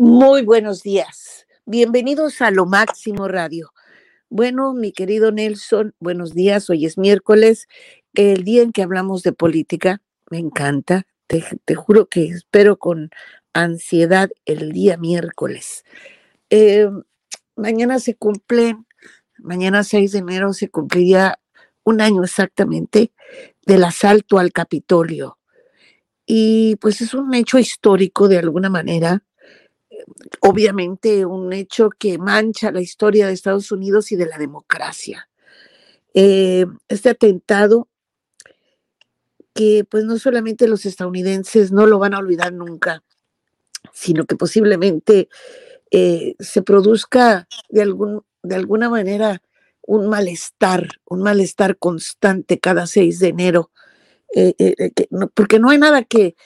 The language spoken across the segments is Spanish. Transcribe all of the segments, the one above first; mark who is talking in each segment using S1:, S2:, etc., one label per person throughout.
S1: Muy buenos días. Bienvenidos a Lo Máximo Radio. Bueno, mi querido Nelson, buenos días. Hoy es miércoles, el día en que hablamos de política. Me encanta. Te, juro que espero con ansiedad el día miércoles. Eh, mañana se cumplen, mañana 6 de enero se cumpliría un año exactamente del asalto al Capitolio. Y pues es un hecho histórico de alguna manera, obviamente un hecho que mancha la historia de Estados Unidos y de la democracia. Eh, este atentado que pues no solamente los estadounidenses no lo van a olvidar nunca, sino que posiblemente eh, se produzca de, algún, de alguna manera un malestar, un malestar constante cada 6 de enero, eh, porque no hay nada que,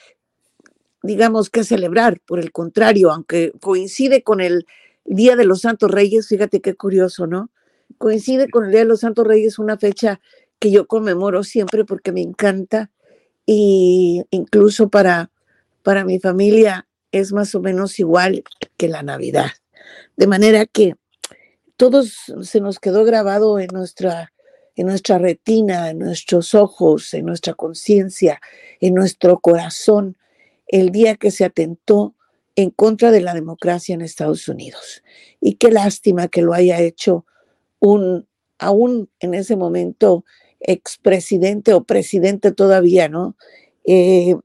S1: digamos, que celebrar, por el contrario, aunque coincide con el Día de los Santos Reyes, fíjate qué curioso, ¿no? Coincide con el Día de los Santos Reyes, una fecha que yo conmemoro siempre porque me encanta y incluso para, para mi familia es más o menos igual que la Navidad. De manera que todos se nos quedó grabado en nuestra, en nuestra retina, en nuestros ojos, en nuestra conciencia, en nuestro corazón, el día que se atentó en contra de la democracia en Estados Unidos. Y qué lástima que lo haya hecho un, aún en ese momento, expresidente o presidente todavía, ¿no? Eh,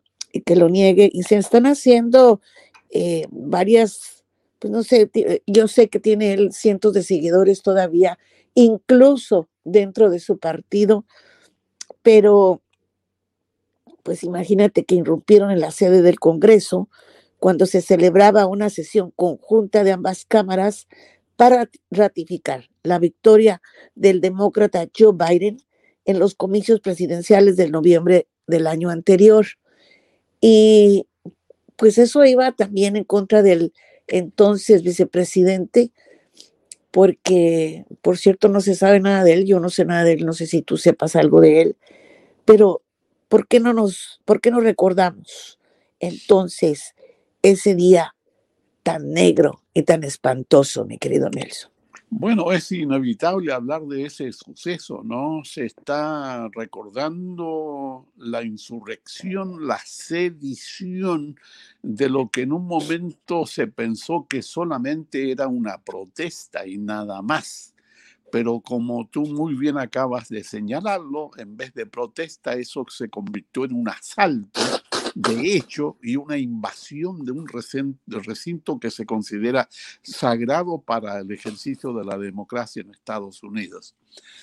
S1: que lo niegue. Y se están haciendo eh, varias, pues no sé, yo sé que tiene él cientos de seguidores todavía, incluso dentro de su partido, pero pues imagínate que irrumpieron en la sede del Congreso cuando se celebraba una sesión conjunta de ambas cámaras para ratificar la victoria del demócrata Joe Biden en los comicios presidenciales del noviembre del año anterior. Y pues eso iba también en contra del entonces vicepresidente, porque, por cierto, no se sabe nada de él, yo no sé nada de él, no sé si tú sepas algo de él, pero ¿por qué no nos, por qué no recordamos entonces ese día tan negro y tan espantoso, mi querido Nelson?
S2: Bueno, es inevitable hablar de ese suceso, ¿no? Se está recordando la insurrección, la sedición de lo que en un momento se pensó que solamente era una protesta y nada más. Pero como tú muy bien acabas de señalarlo, en vez de protesta, eso se convirtió en un asalto de hecho y una invasión de un recinto que se considera sagrado para el ejercicio de la democracia en Estados Unidos.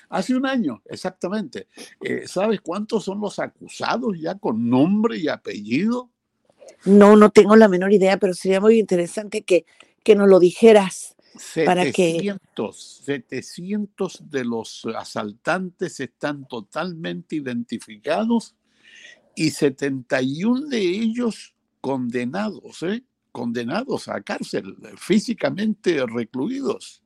S2: Hace un año, exactamente. Eh, ¿Sabes cuántos son los acusados ya con nombre y apellido?
S1: No, no tengo la menor idea, pero sería muy interesante que, que nos lo dijeras.
S2: 700, para que... 700 de los asaltantes están totalmente identificados y 71 de ellos condenados, ¿eh? condenados a cárcel, físicamente recluidos,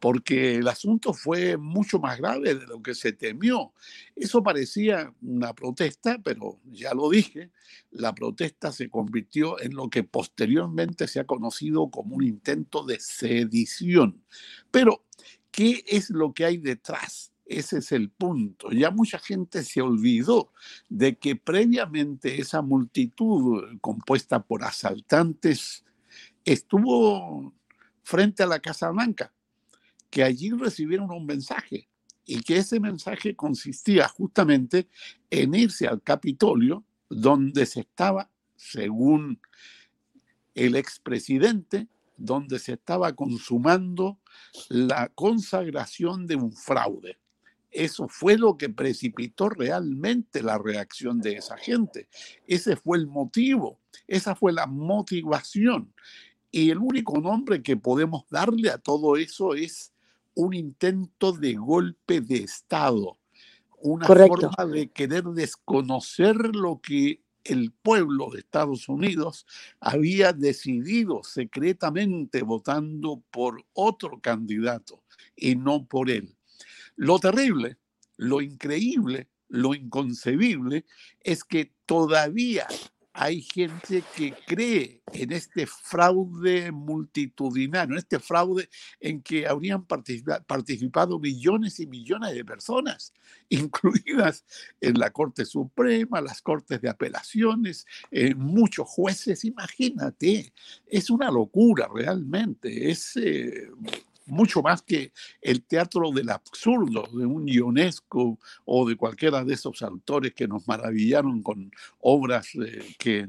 S2: porque el asunto fue mucho más grave de lo que se temió. Eso parecía una protesta, pero ya lo dije, la protesta se convirtió en lo que posteriormente se ha conocido como un intento de sedición. Pero, ¿qué es lo que hay detrás? Ese es el punto. Ya mucha gente se olvidó de que previamente esa multitud compuesta por asaltantes estuvo frente a la Casa Blanca, que allí recibieron un mensaje y que ese mensaje consistía justamente en irse al Capitolio, donde se estaba, según el expresidente, donde se estaba consumando la consagración de un fraude. Eso fue lo que precipitó realmente la reacción de esa gente. Ese fue el motivo, esa fue la motivación. Y el único nombre que podemos darle a todo eso es un intento de golpe de Estado, una forma de querer desconocer lo que el pueblo de Estados Unidos había decidido secretamente votando por otro candidato y no por él. Lo terrible, lo increíble, lo inconcebible es que todavía hay gente que cree en este fraude multitudinario, en este fraude en que habrían participado millones y millones de personas, incluidas en la Corte Suprema, las Cortes de Apelaciones, muchos jueces. Imagínate, es una locura realmente, es eh, mucho más que el teatro del absurdo de un Ionesco o de cualquiera de esos autores que nos maravillaron con obras eh, que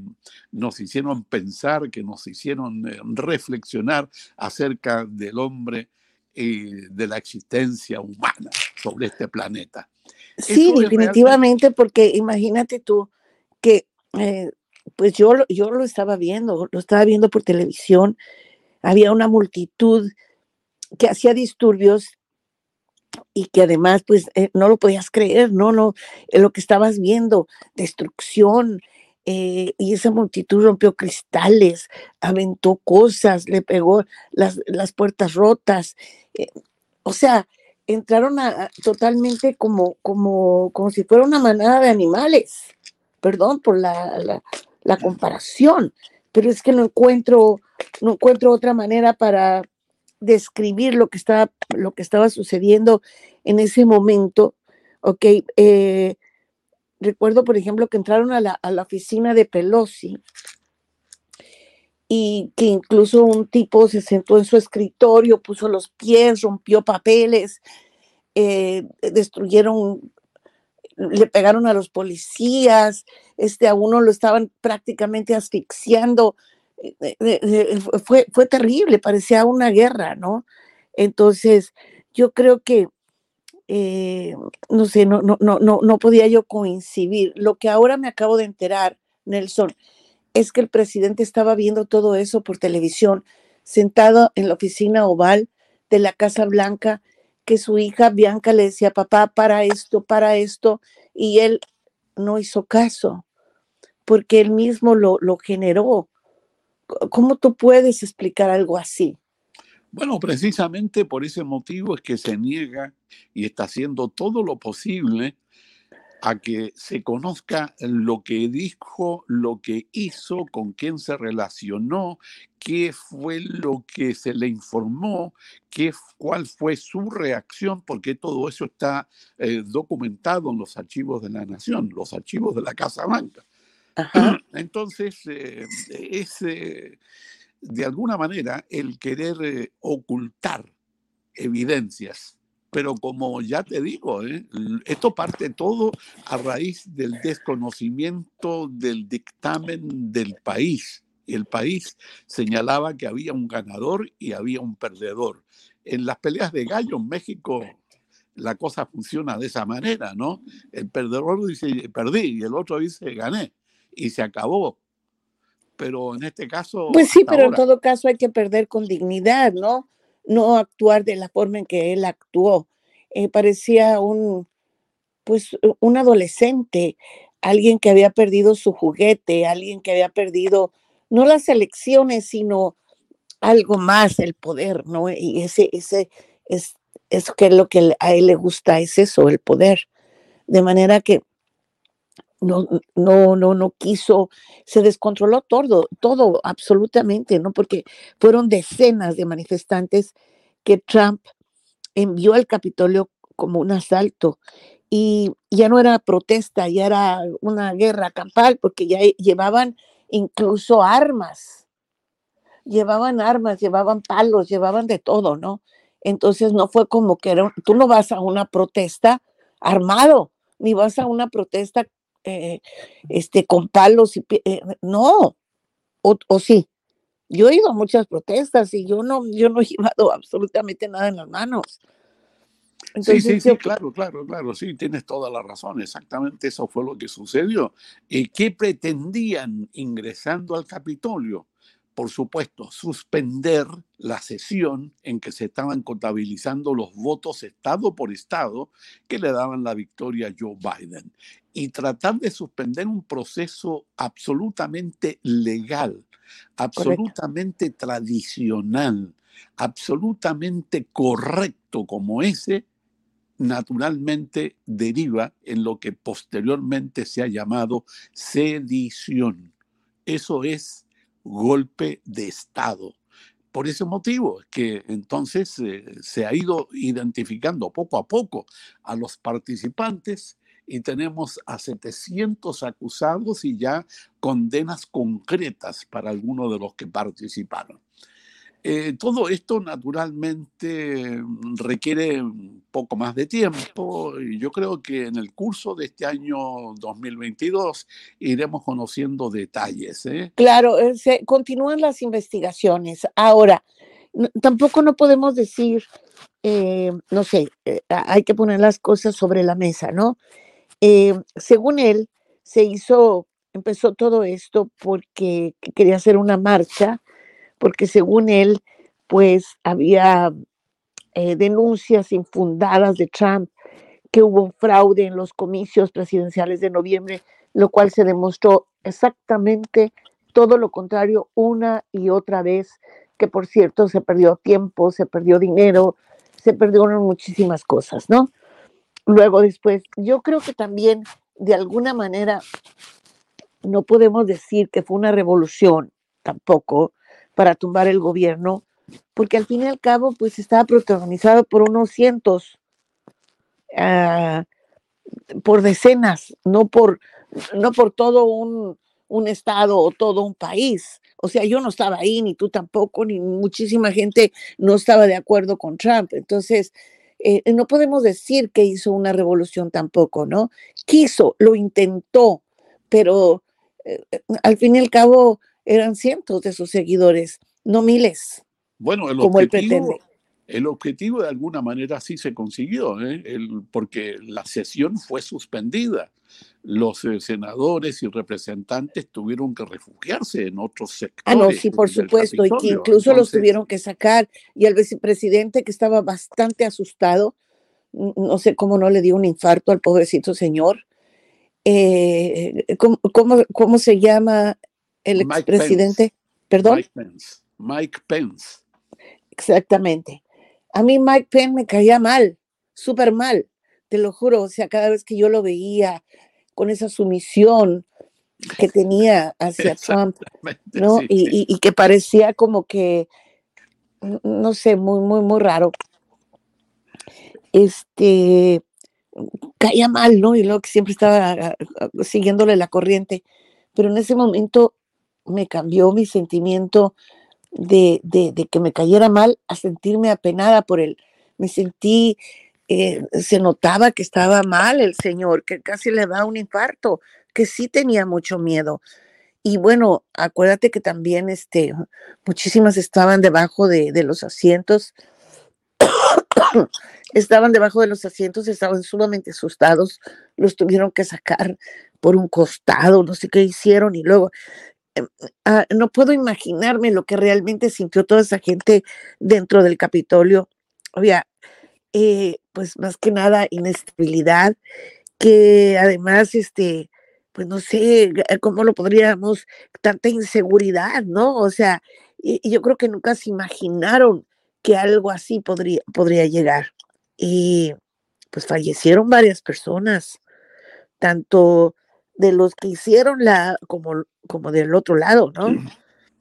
S2: nos hicieron pensar, que nos hicieron eh, reflexionar acerca del hombre y de la existencia humana sobre este planeta.
S1: Sí, definitivamente, porque imagínate tú que, eh, pues yo, yo lo estaba viendo, lo estaba viendo por televisión, había una multitud que hacía disturbios y que además pues eh, no lo podías creer, no, no, lo que estabas viendo, destrucción, eh, y esa multitud rompió cristales, aventó cosas, le pegó las, las puertas rotas, eh, o sea, entraron a, totalmente como, como, como si fuera una manada de animales, perdón por la, la, la comparación, pero es que no encuentro, no encuentro otra manera para, describir lo que estaba, lo que estaba sucediendo en ese momento. Ok, eh, recuerdo, por ejemplo, que entraron a la, oficina de Pelosi y que incluso un tipo se sentó en su escritorio, puso los pies, rompió papeles, eh, destruyeron, le pegaron a los policías, este, a uno lo estaban prácticamente asfixiando fue, fue terrible, parecía una guerra, ¿no? Entonces, yo creo que, eh, no sé, no, no, no, no, no podía yo coincidir. Lo que ahora me acabo de enterar, Nelson, es que el presidente estaba viendo todo eso por televisión, sentado en la oficina oval de la Casa Blanca, que su hija Bianca le decía, papá, para esto, para esto, y él no hizo caso, porque él mismo lo, lo generó. ¿Cómo tú puedes explicar algo así?
S2: Bueno, precisamente por ese motivo es que se niega y está haciendo todo lo posible a que se conozca lo que dijo, lo que hizo, con quién se relacionó, qué fue lo que se le informó, qué, cuál fue su reacción, porque todo eso está eh, documentado en los archivos de la Nación, los archivos de la Casa Blanca. Entonces, eh, es eh, de alguna manera el querer eh, ocultar evidencias. Pero como ya te digo, esto parte todo a raíz del desconocimiento del dictamen del país. El país señalaba que había un ganador y había un perdedor. En las peleas de gallo en México la cosa funciona de esa manera, ¿no? El perdedor dice perdí y el otro dice gané y se acabó. Pero en este caso...
S1: Pues sí, pero en todo caso hay que perder con dignidad, ¿no? No actuar de la forma en que él actuó. Eh, parecía un, pues, un adolescente, alguien que había perdido su juguete, alguien que había perdido no las elecciones, sino algo más, el poder, ¿no? Y ese, ese, es, eso que es lo que a él le gusta, es eso, el poder. De manera que no, no, no, no quiso, se descontroló todo, todo absolutamente, ¿no? Porque fueron decenas de manifestantes que Trump envió al Capitolio como un asalto y ya no era protesta, ya era una guerra campal porque ya llevaban incluso armas, llevaban armas, llevaban palos, llevaban de todo, ¿no? Entonces no fue como que era, tú no vas a una protesta armado, ni vas a una protesta eh, este, con palos y eh, no, o, sí. Yo he ido a muchas protestas y yo no, yo no he llevado absolutamente nada en las manos.
S2: sí, sí, sí, claro, claro, claro, sí, tienes toda la razón, exactamente eso fue lo que sucedió. ¿Y qué pretendían ingresando al Capitolio? Por supuesto, suspender la sesión en que se estaban contabilizando los votos estado por estado que le daban la victoria a Joe Biden y tratar de suspender un proceso absolutamente legal, absolutamente tradicional, absolutamente correcto como ese, naturalmente deriva en lo que posteriormente se ha llamado sedición. Eso es golpe de Estado. Por ese motivo que entonces eh, se ha ido identificando poco a poco a los participantes y tenemos a 700 acusados y ya condenas concretas para algunos de los que participaron. Eh, todo esto naturalmente requiere un poco más de tiempo y yo creo que en el curso de este año 2022 iremos conociendo detalles. ¿eh?
S1: Claro, eh, se continúan las investigaciones. Ahora, tampoco no podemos decir, no sé, hay que poner las cosas sobre la mesa, ¿no? según él, se hizo, empezó todo esto porque quería hacer una marcha porque según él, pues había eh, denuncias infundadas de Trump que hubo fraude en los comicios presidenciales de noviembre, lo cual se demostró exactamente todo lo contrario una y otra vez, que por cierto se perdió tiempo, se perdió dinero, se perdieron muchísimas cosas, ¿no? Luego después, yo creo que también de alguna manera no podemos decir que fue una revolución tampoco, para tumbar el gobierno, porque al fin y al cabo, pues estaba protagonizado por unos cientos, ah, por decenas, no por, no por todo un, estado o todo un país. O sea, yo no estaba ahí, ni tú tampoco, ni muchísima gente no estaba de acuerdo con Trump. Entonces, eh, no podemos decir que hizo una revolución tampoco, ¿no? Quiso, lo intentó, pero eh, al fin y al cabo eran cientos de sus seguidores, no miles.
S2: Bueno, el como objetivo, el objetivo de alguna manera sí se consiguió, ¿eh? porque la sesión fue suspendida. Los eh, senadores y representantes tuvieron que refugiarse en otros sectores.
S1: Ah, no, sí, por supuesto, y que incluso los tuvieron que sacar. Y el vicepresidente, que estaba bastante asustado, no sé cómo no le dio un infarto al pobrecito señor. Eh, ¿cómo, cómo, se llama el expresidente, perdón.
S2: Mike Pence. Mike Pence.
S1: Exactamente. A mí Mike Pence me caía mal, súper mal, te lo juro. O sea, cada vez que yo lo veía con esa sumisión que tenía hacia Trump, ¿no? y, que parecía como que, no sé, muy, muy, muy raro. Este, caía mal, ¿no? Y luego que siempre estaba ah, ah, siguiéndole la corriente. Pero en ese momento me cambió mi sentimiento de, que me cayera mal a sentirme apenada por él. Me sentí, eh, se notaba que estaba mal el señor, que casi le da un infarto, que sí tenía mucho miedo. Y bueno, acuérdate que también este, muchísimas estaban debajo de, de los asientos. estaban debajo de los asientos, estaban sumamente asustados, los tuvieron que sacar por un costado, no sé qué hicieron, y luego Em, ah, no puedo imaginarme lo que realmente sintió toda esa gente dentro del Capitolio. Había, eh, pues más que nada, inestabilidad, que además, este, pues no sé cómo lo podríamos, tanta inseguridad, ¿no? O sea, yo creo que nunca se imaginaron que algo así podría, podría llegar. Y pues fallecieron varias personas, tanto de los que hicieron la, como, como del otro lado, ¿no?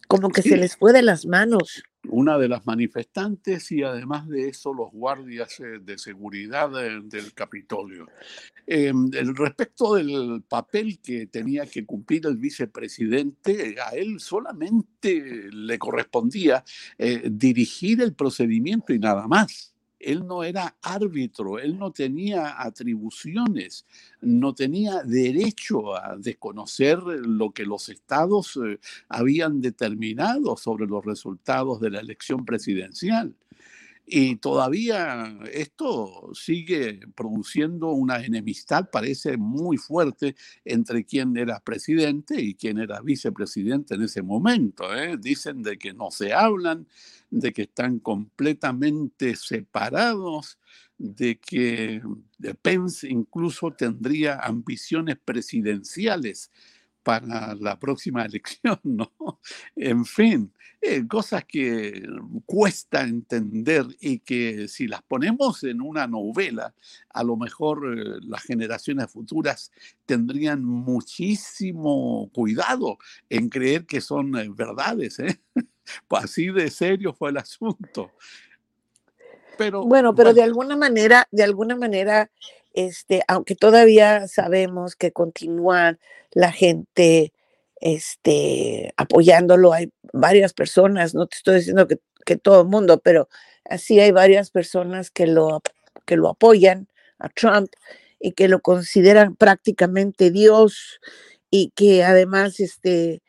S1: Como que se les fue de las manos.
S2: Una de las manifestantes y además de eso los guardias eh, de seguridad del Capitolio. Eh, respecto del papel que tenía que cumplir el vicepresidente, a él solamente le correspondía eh, dirigir el procedimiento y nada más él no era árbitro, él no tenía atribuciones, no tenía derecho a desconocer lo que los estados eh, habían determinado sobre los resultados de la elección presidencial. Y todavía esto sigue produciendo una enemistad, parece muy fuerte, entre quien era presidente y quien era vicepresidente en ese momento. ¿eh? Dicen de que no se hablan, de que están completamente separados, de que Pence incluso tendría ambiciones presidenciales para la próxima elección, ¿no? En fin, eh, cosas que cuesta entender y que si las ponemos en una novela, a lo mejor eh, las generaciones futuras tendrían muchísimo cuidado en creer que son eh, verdades, ¿eh? Así de serio fue el asunto.
S1: Pero, bueno, pero de alguna manera, de alguna manera, este, aunque todavía sabemos que continúa la gente este, apoyándolo, hay varias personas, no te estoy diciendo que, que todo el mundo, pero así hay varias personas que lo, que lo apoyan a Trump y que lo consideran prácticamente Dios y que además este,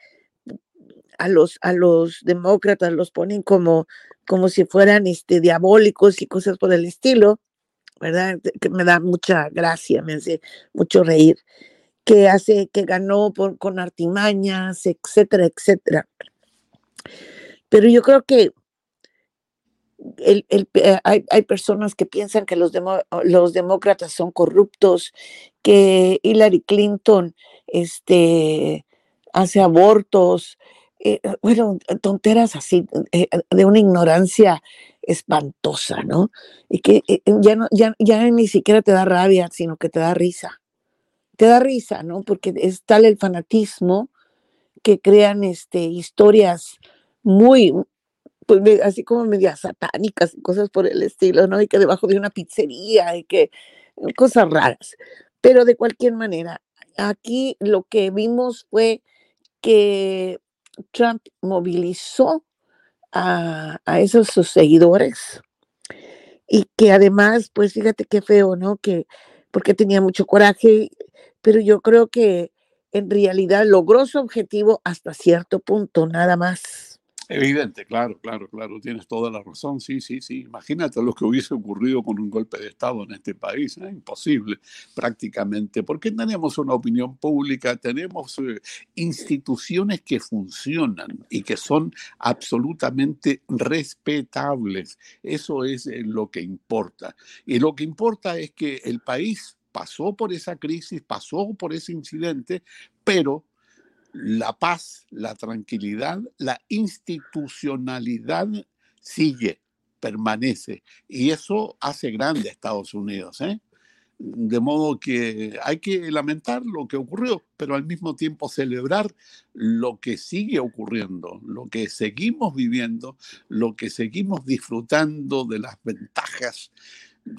S1: a, los, a los demócratas los ponen como, como si fueran este, diabólicos y cosas por el estilo. ¿verdad? Que me da mucha gracia, me hace mucho reír, que hace, que ganó por, con artimañas, etcétera, etcétera. Pero yo creo que el, el, eh, hay, hay, personas que piensan que los, demo, los demócratas son corruptos, que Hillary Clinton este, hace abortos, eh, bueno, tonteras así, eh, de una ignorancia espantosa, ¿no? Y que eh, ya, no, ya, ya ni siquiera te da rabia, sino que te da risa. Te da risa, ¿no? Porque es tal el fanatismo que crean este, historias muy, pues, así como medias satánicas y cosas por el estilo, ¿no? Y que debajo de una pizzería y que cosas raras. Pero de cualquier manera, aquí lo que vimos fue que Trump movilizó a, esos sus seguidores y que además, pues fíjate qué feo, ¿no? Que porque tenía mucho coraje, pero yo creo que en realidad logró su objetivo hasta cierto punto, nada más.
S2: Evidente, claro, claro, claro, tienes toda la razón, sí, sí, sí. Imagínate lo que hubiese ocurrido con un golpe de Estado en este país, ¿eh? imposible prácticamente, porque tenemos una opinión pública, tenemos eh, instituciones que funcionan y que son absolutamente respetables. Eso es eh, lo que importa. Y lo que importa es que el país pasó por esa crisis, pasó por ese incidente, pero la paz, la tranquilidad, la institucionalidad sigue, permanece. Y eso hace grande a Estados Unidos. ¿eh? De modo que hay que lamentar lo que ocurrió, pero al mismo tiempo celebrar lo que sigue ocurriendo, lo que seguimos viviendo, lo que seguimos disfrutando de las ventajas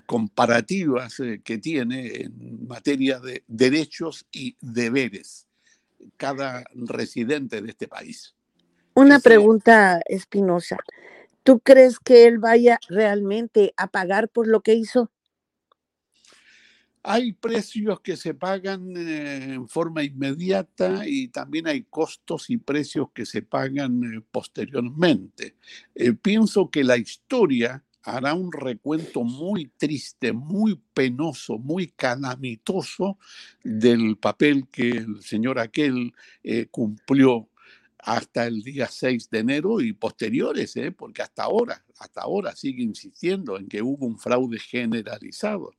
S2: comparativas eh, que tiene en materia de derechos y deberes cada residente de este país.
S1: Una pregunta espinosa. ¿Tú crees que él vaya realmente a pagar por lo que hizo?
S2: Hay precios que se pagan eh, en forma inmediata y también hay costos y precios que se pagan eh, posteriormente. Eh, pienso que la historia hará un recuento muy triste, muy penoso, muy calamitoso del papel que el señor aquel eh, cumplió hasta el día 6 de enero y posteriores, ¿eh? porque hasta ahora, hasta ahora sigue insistiendo en que hubo un fraude generalizado,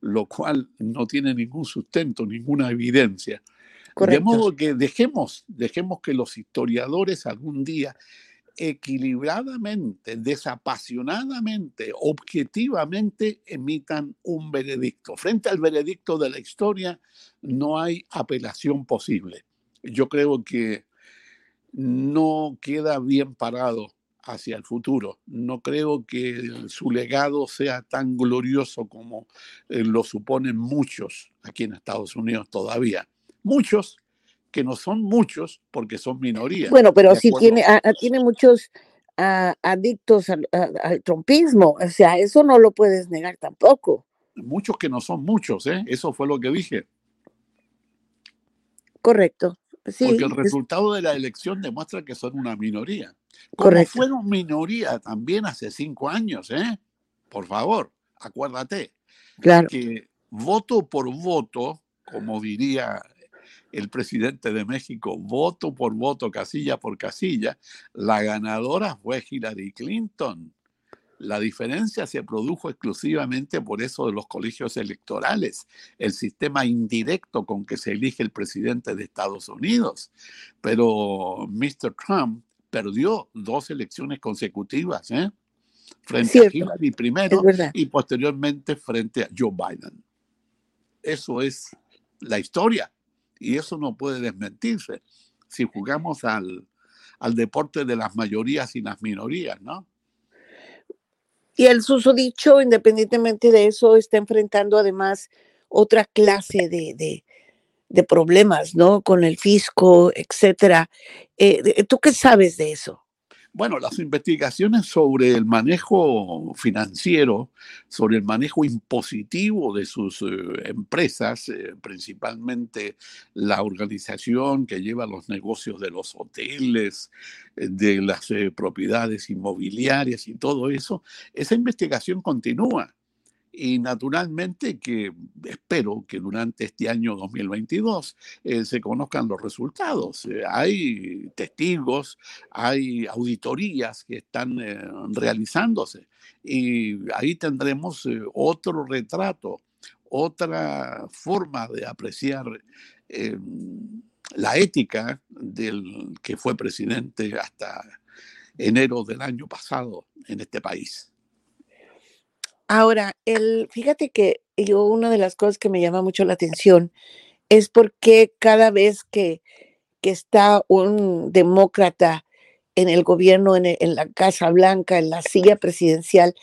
S2: lo cual no tiene ningún sustento, ninguna evidencia. De modo que dejemos, dejemos que los historiadores algún día equilibradamente, desapasionadamente, objetivamente emitan un veredicto. Frente al veredicto de la historia no hay apelación posible. Yo creo que no queda bien parado hacia el futuro. No creo que su legado sea tan glorioso como eh, lo suponen muchos aquí en Estados Unidos todavía. Muchos que no son muchos porque son minorías.
S1: Bueno, pero sí tiene, tiene muchos adictos al, trompismo, o sea, eso no lo puedes negar tampoco.
S2: Muchos que no son muchos, ¿eh? Eso fue lo que dije.
S1: Correcto. Sí,
S2: porque el resultado de la elección demuestra que son una minoría. Como Correcto. fueron minoría también hace cinco años, ¿eh? Por favor, acuérdate.
S1: Claro.
S2: Que voto por voto, como diría el presidente de México voto por voto, casilla por casilla, la ganadora fue Hillary Clinton. La diferencia se produjo exclusivamente por eso de los colegios electorales, el sistema indirecto con que se elige el presidente de Estados Unidos. Pero Mr. Trump perdió dos elecciones consecutivas, ¿eh? frente a Hillary primero y posteriormente frente a Joe Biden. Eso es la historia y eso no puede desmentirse si jugamos al, al deporte de las mayorías y las minorías, ¿no?
S1: Y el susodicho, independientemente de eso, está enfrentando además otra clase de, de, problemas, ¿no? Con el fisco, etcétera. Eh, ¿Tú qué sabes de eso?
S2: Bueno, las investigaciones sobre el manejo financiero, sobre el manejo impositivo de sus eh, empresas, eh, principalmente la organización que lleva los negocios de los hoteles, eh, de las propiedades inmobiliarias y todo eso, esa investigación continúa y naturalmente que espero que durante este año 2022 eh, se conozcan los resultados. Eh, hay testigos, hay auditorías que están eh, realizándose y ahí tendremos otro retrato, otra forma de apreciar la ética del que fue presidente hasta enero del año pasado en este país.
S1: Ahora, el, fíjate que yo una de las cosas que me llama mucho la atención es porque cada vez que, que está un demócrata en el gobierno, en, en, la Casa Blanca, en la silla presidencial,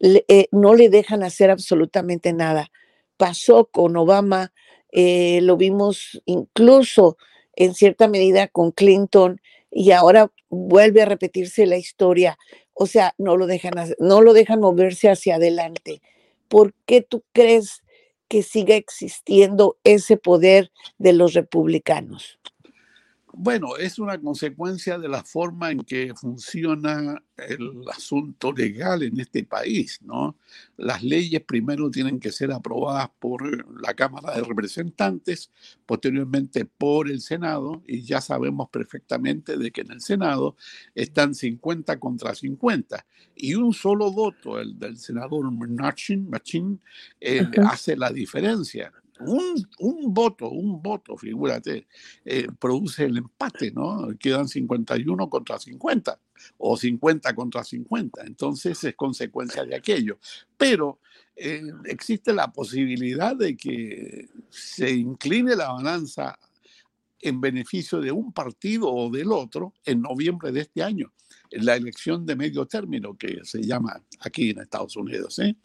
S1: eh, no le dejan hacer absolutamente nada. Pasó con Obama, eh, lo vimos incluso en cierta medida con Clinton y ahora vuelve a repetirse la historia o sea, no lo dejan, no lo dejan moverse hacia adelante. ¿Por qué tú crees que siga existiendo ese poder de los republicanos?
S2: Bueno, es una consecuencia de la forma en que funciona el asunto legal en este país, ¿no? Las leyes primero tienen que ser aprobadas por la Cámara de Representantes, posteriormente por el Senado, y ya sabemos perfectamente de que en el Senado están 50 contra 50, y un solo voto, el del senador Machin, Machin eh, hace la diferencia un, un, voto, un voto, figúrate, eh, produce el empate, ¿no? Quedan 51 contra 50 o 50 contra 50. Entonces es consecuencia de aquello. Pero eh, existe la posibilidad de que se incline la balanza en beneficio de un partido o del otro en noviembre de este año, la elección de medio término que se llama aquí en Estados Unidos. ¿eh?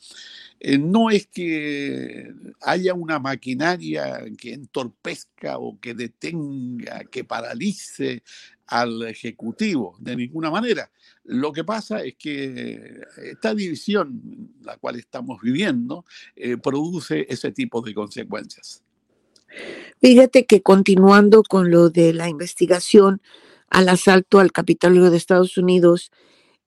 S2: Eh, no es que haya una maquinaria que entorpezca o que detenga, que paralice al Ejecutivo, de ninguna manera. Lo que pasa es que esta división, la cual estamos viviendo, eh, produce ese tipo de consecuencias.
S1: Fíjate que continuando con lo de la investigación al asalto al Capitolio de Estados Unidos,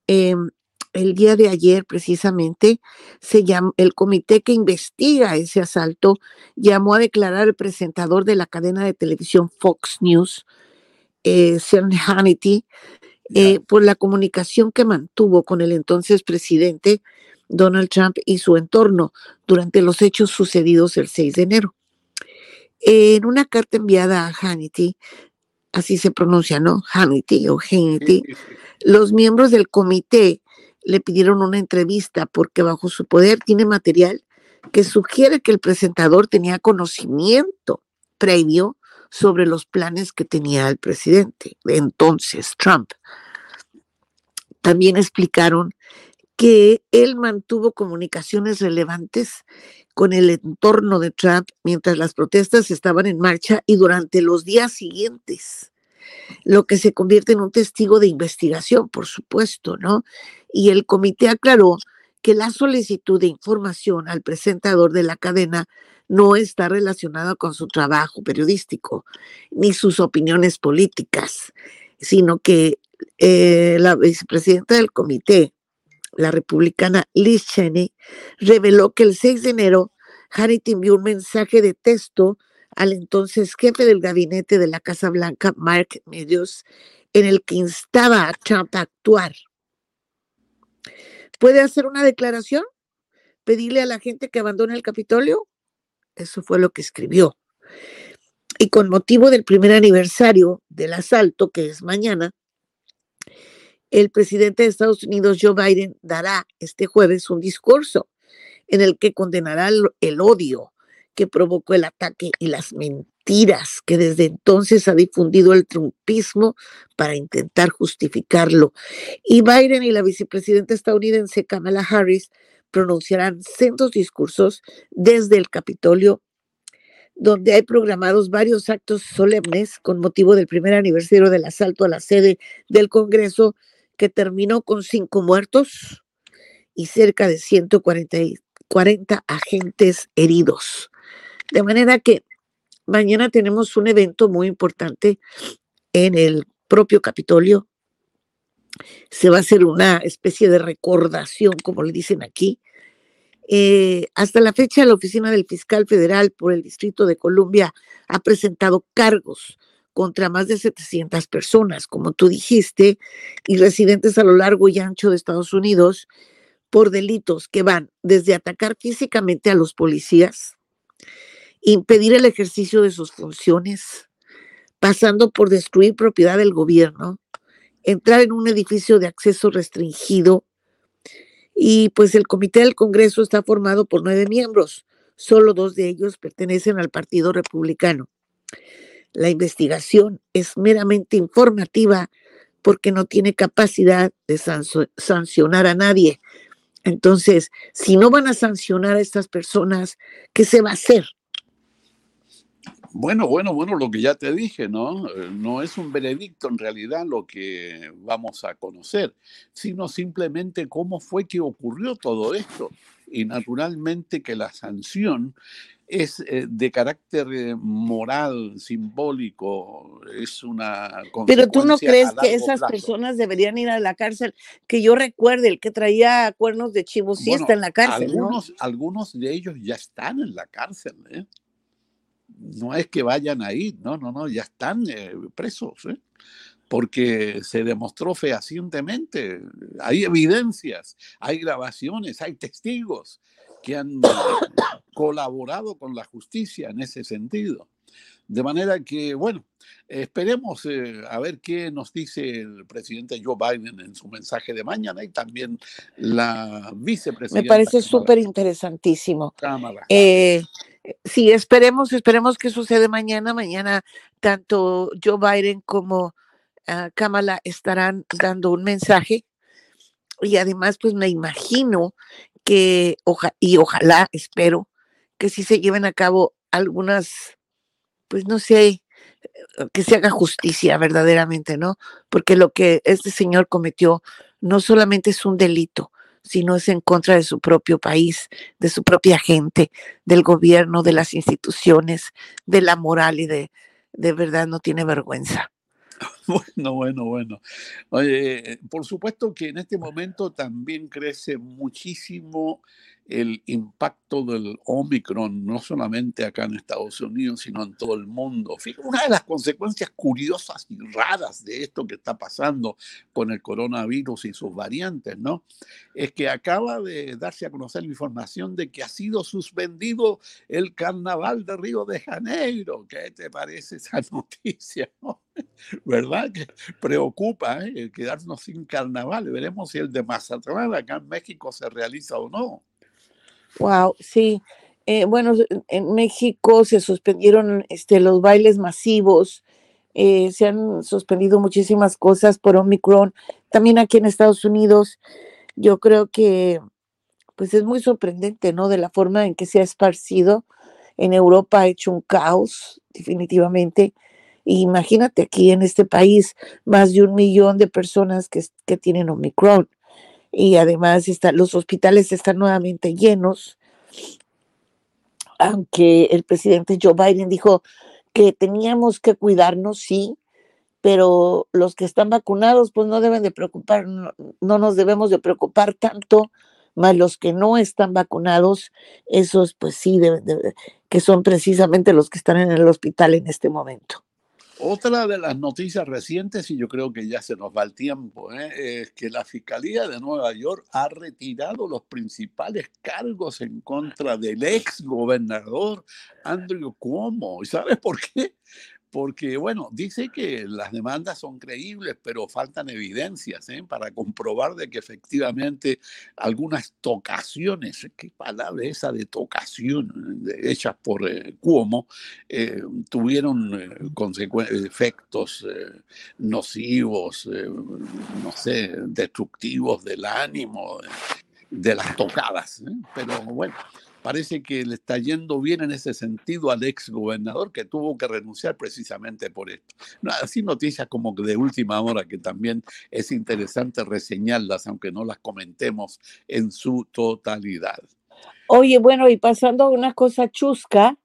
S1: em, el día de ayer precisamente se llamó, el comité que investiga ese asalto llamó a declarar al presentador de la cadena de televisión Fox News, eh, Sean Hannity, eh, por la comunicación que mantuvo con el entonces presidente Donald Trump y su entorno durante los hechos sucedidos el 6 de enero. En una carta enviada a Hannity, así se pronuncia, ¿no? Hannity o Hannity, los miembros del comité le pidieron una entrevista porque bajo su poder tiene material que sugiere que el presentador tenía conocimiento previo sobre los planes que tenía el presidente, entonces Trump. También explicaron que él mantuvo comunicaciones relevantes con el entorno de Trump mientras las protestas estaban en marcha y durante los días siguientes, lo que se convierte en un testigo de investigación, por supuesto, ¿no? Y el comité aclaró que la solicitud de información al presentador de la cadena no está relacionada con su trabajo periodístico ni sus opiniones políticas, sino que eh, la vicepresidenta del comité, la republicana Liz Cheney, reveló que el 6 de enero Hannity envió un mensaje de texto al entonces jefe del gabinete de la Casa Blanca, Mark Meadows, en el que instaba a Trump a actuar. ¿Puede hacer una declaración? ¿Pedirle a la gente que abandone el Capitolio? Eso fue lo que escribió. Y con motivo del primer aniversario del asalto, que es mañana, el presidente de Estados Unidos, Joe Biden, dará este jueves un discurso en el que condenará el, odio que provocó el ataque y las mentiras que desde entonces ha difundido el trumpismo para intentar justificarlo. Y Biden y la vicepresidenta estadounidense Kamala Harris pronunciarán centros discursos desde el Capitolio donde hay programados varios actos solemnes con motivo del primer aniversario del asalto a la sede del Congreso, que terminó con cinco muertos y cerca de 140 40 agentes heridos. De manera que mañana tenemos un evento muy importante en el propio Capitolio. Se va a hacer una especie de recordación, como le dicen aquí, eh, hasta la fecha, la Oficina del Fiscal Federal por el Distrito de Columbia ha presentado cargos contra más de 700 personas, como tú dijiste, y residentes a lo largo y ancho de Estados Unidos por delitos que van desde atacar físicamente a los policías, impedir el ejercicio de sus funciones, pasando por destruir propiedad del gobierno, entrar en un edificio de acceso restringido, y pues el comité del Congreso está formado por nueve miembros, solo dos de ellos pertenecen al Partido Republicano. La investigación es meramente informativa porque no tiene capacidad de sancionar a nadie. Entonces, si no van a sancionar a estas personas, ¿qué se va a hacer?
S2: Bueno, bueno, bueno, lo que ya te dije, ¿no? Eh, no es un veredicto en realidad lo que vamos a conocer, sino simplemente cómo fue que ocurrió todo esto. Y naturalmente que la sanción es eh, de carácter eh, moral, simbólico, es una...
S1: Pero tú no crees que esas personas deberían ir a la cárcel, que yo recuerde, el que traía cuernos de chivo sí está en la cárcel.
S2: Algunos, algunos de ellos ya están en la cárcel, ¿eh? no es que vayan ahí, no, no, no, ya están eh, presos, ¿eh? porque se demostró fehacientemente, hay evidencias, hay grabaciones, hay testigos que han colaborado con la justicia en ese sentido. De manera que, bueno, esperemos eh, a ver qué nos dice el presidente Joe Biden en su mensaje de mañana y también la vicepresidenta.
S1: Me parece súper interesantísimo. Eh, sí, esperemos, esperemos que sucede mañana. Mañana tanto Joe Biden como ah, Kamala estarán dando un mensaje y además pues me imagino que y ojalá, espero que sí se lleven a cabo algunas, pues no sé, que se haga justicia verdaderamente, ¿no? Porque lo que este señor cometió no solamente es un delito, sino es en contra de su propio país, de su propia gente, del gobierno, de las instituciones, de la moral y de, de verdad no tiene vergüenza.
S2: Bueno, bueno, bueno. Oye, por supuesto que en este momento también crece muchísimo el impacto del Omicron, no solamente acá en Estados Unidos, sino en todo el mundo. Una de las consecuencias curiosas y raras de esto que está pasando con el coronavirus y sus variantes, ¿no? Es que acaba de darse a conocer la información de que ha sido suspendido el carnaval de Río de Janeiro. ¿Qué te parece esa noticia? ¿Verdad? Que preocupa ¿eh? quedarnos sin carnaval. Veremos si el de Mazatlán acá en México se realiza o no.
S1: Wow, sí. Eh, bueno, en México se suspendieron este, los bailes masivos, eh, se han suspendido muchísimas cosas por Omicron. También aquí en Estados Unidos, yo creo que pues es muy sorprendente, ¿no? De la forma en que se ha esparcido. En Europa ha hecho un caos, definitivamente. Imagínate aquí en este país, más de un millón de personas que, tienen Omicron y además está, los hospitales están nuevamente llenos, aunque el presidente Joe Biden dijo que teníamos que cuidarnos, sí, pero los que están vacunados pues no deben de preocupar, no, nos debemos de preocupar tanto, más los que no están vacunados, esos pues sí, deben que son precisamente los que están en el hospital en este momento.
S2: Otra de las noticias recientes, y yo creo que ya se nos va el tiempo, ¿eh? es que la Fiscalía de Nueva York ha retirado los principales cargos en contra del ex gobernador Andrew Cuomo. ¿Y sabes por qué? Porque, bueno, dice que las demandas son creíbles, pero faltan evidencias ¿eh? para comprobar de que efectivamente algunas tocaciones, qué palabra esa de tocación, hechas por eh, Cuomo, eh, tuvieron efectos nocivos, no sé, destructivos del ánimo, de las tocadas. Pero bueno, parece que le está yendo bien en ese sentido al ex gobernador que tuvo que renunciar precisamente por esto. así noticias como de última hora que también es interesante reseñarlas, aunque no las comentemos en su totalidad.
S1: Oye, bueno, y pasando a una cosa chusca,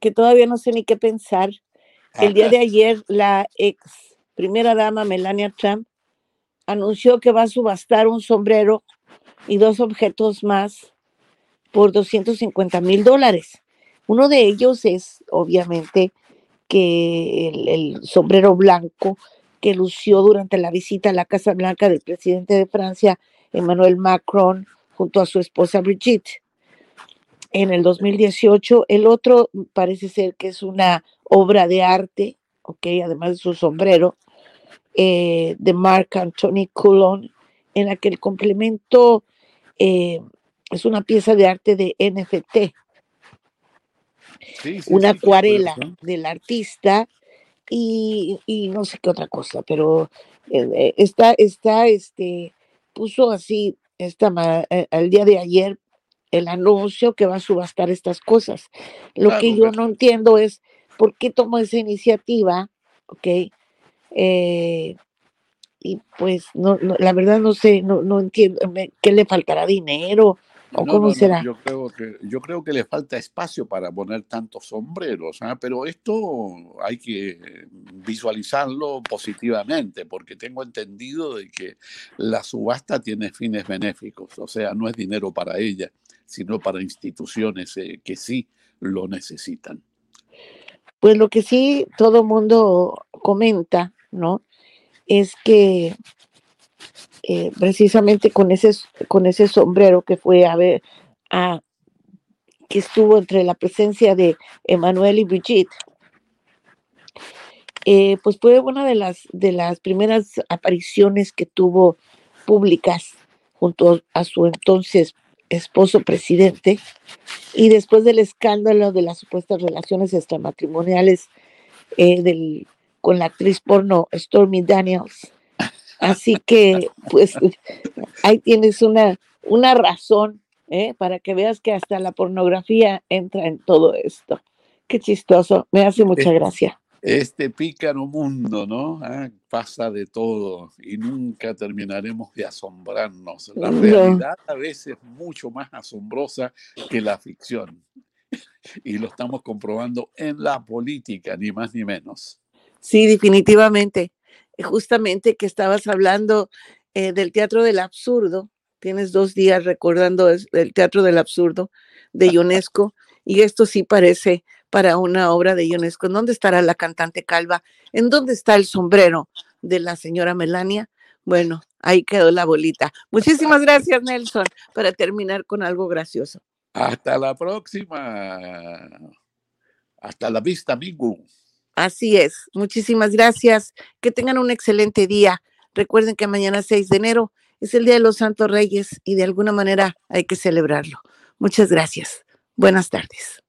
S1: que todavía no sé ni qué pensar. El día de ayer, la ex primera dama Melania Trump anunció que va a subastar un sombrero y dos objetos más por 250 mil dólares. Uno de ellos es, obviamente, que el, sombrero blanco que lució durante la visita a la Casa Blanca del presidente de Francia, Emmanuel Macron, junto a su esposa Brigitte. En el 2018, el otro parece ser que es una obra de arte, ok, además de su sombrero, eh, de Marc Anthony Coulon, en la que el complemento eh, es una pieza de arte de NFT, una acuarela del artista y, no sé qué otra cosa, pero eh, eh, está, está, este, puso así esta, eh, el día de ayer el anuncio que va a subastar estas cosas. Lo que yo no entiendo es por qué tomó esa iniciativa, ¿ok? y pues no, la verdad no sé, no, no entiendo, ¿qué le faltará dinero? Cómo será?
S2: yo, creo que, yo creo que le falta espacio para poner tantos sombreros, ¿ah? pero esto hay que visualizarlo positivamente, porque tengo entendido de que la subasta tiene fines benéficos, o sea, no es dinero para ella, sino para instituciones eh, que sí lo necesitan.
S1: Pues lo que sí todo mundo comenta, ¿no? Es que eh, precisamente con ese, con ese sombrero que fue a ver, a, que estuvo entre la presencia de Emanuel y Brigitte, eh, pues fue una de las, de las primeras apariciones que tuvo públicas junto a su entonces esposo presidente y después del escándalo de las supuestas relaciones extramatrimoniales eh, del, con la actriz porno Stormy Daniels, Así que, pues, ahí tienes una, una razón ¿eh? para que veas que hasta la pornografía entra en todo esto. Qué chistoso, me hace mucha gracia.
S2: Este pícaro mundo, ¿no? Ah, pasa de todo y nunca terminaremos de asombrarnos. La realidad a veces es mucho más asombrosa que la ficción. Y lo estamos comprobando en la política, ni más ni menos.
S1: Sí, definitivamente justamente que estabas hablando eh, del teatro del absurdo. Tienes dos días recordando el teatro del absurdo de UNESCO y esto sí parece para una obra de UNESCO. dónde estará la cantante calva? ¿En dónde está el sombrero de la señora Melania? Bueno, ahí quedó la bolita. Muchísimas gracias, Nelson, para terminar con algo gracioso.
S2: Hasta la próxima. Hasta la vista, amigo.
S1: Así es. Muchísimas gracias. Que tengan un excelente día. Recuerden que mañana 6 de enero es el Día de los Santos Reyes y de alguna manera hay que celebrarlo. Muchas gracias. Buenas tardes.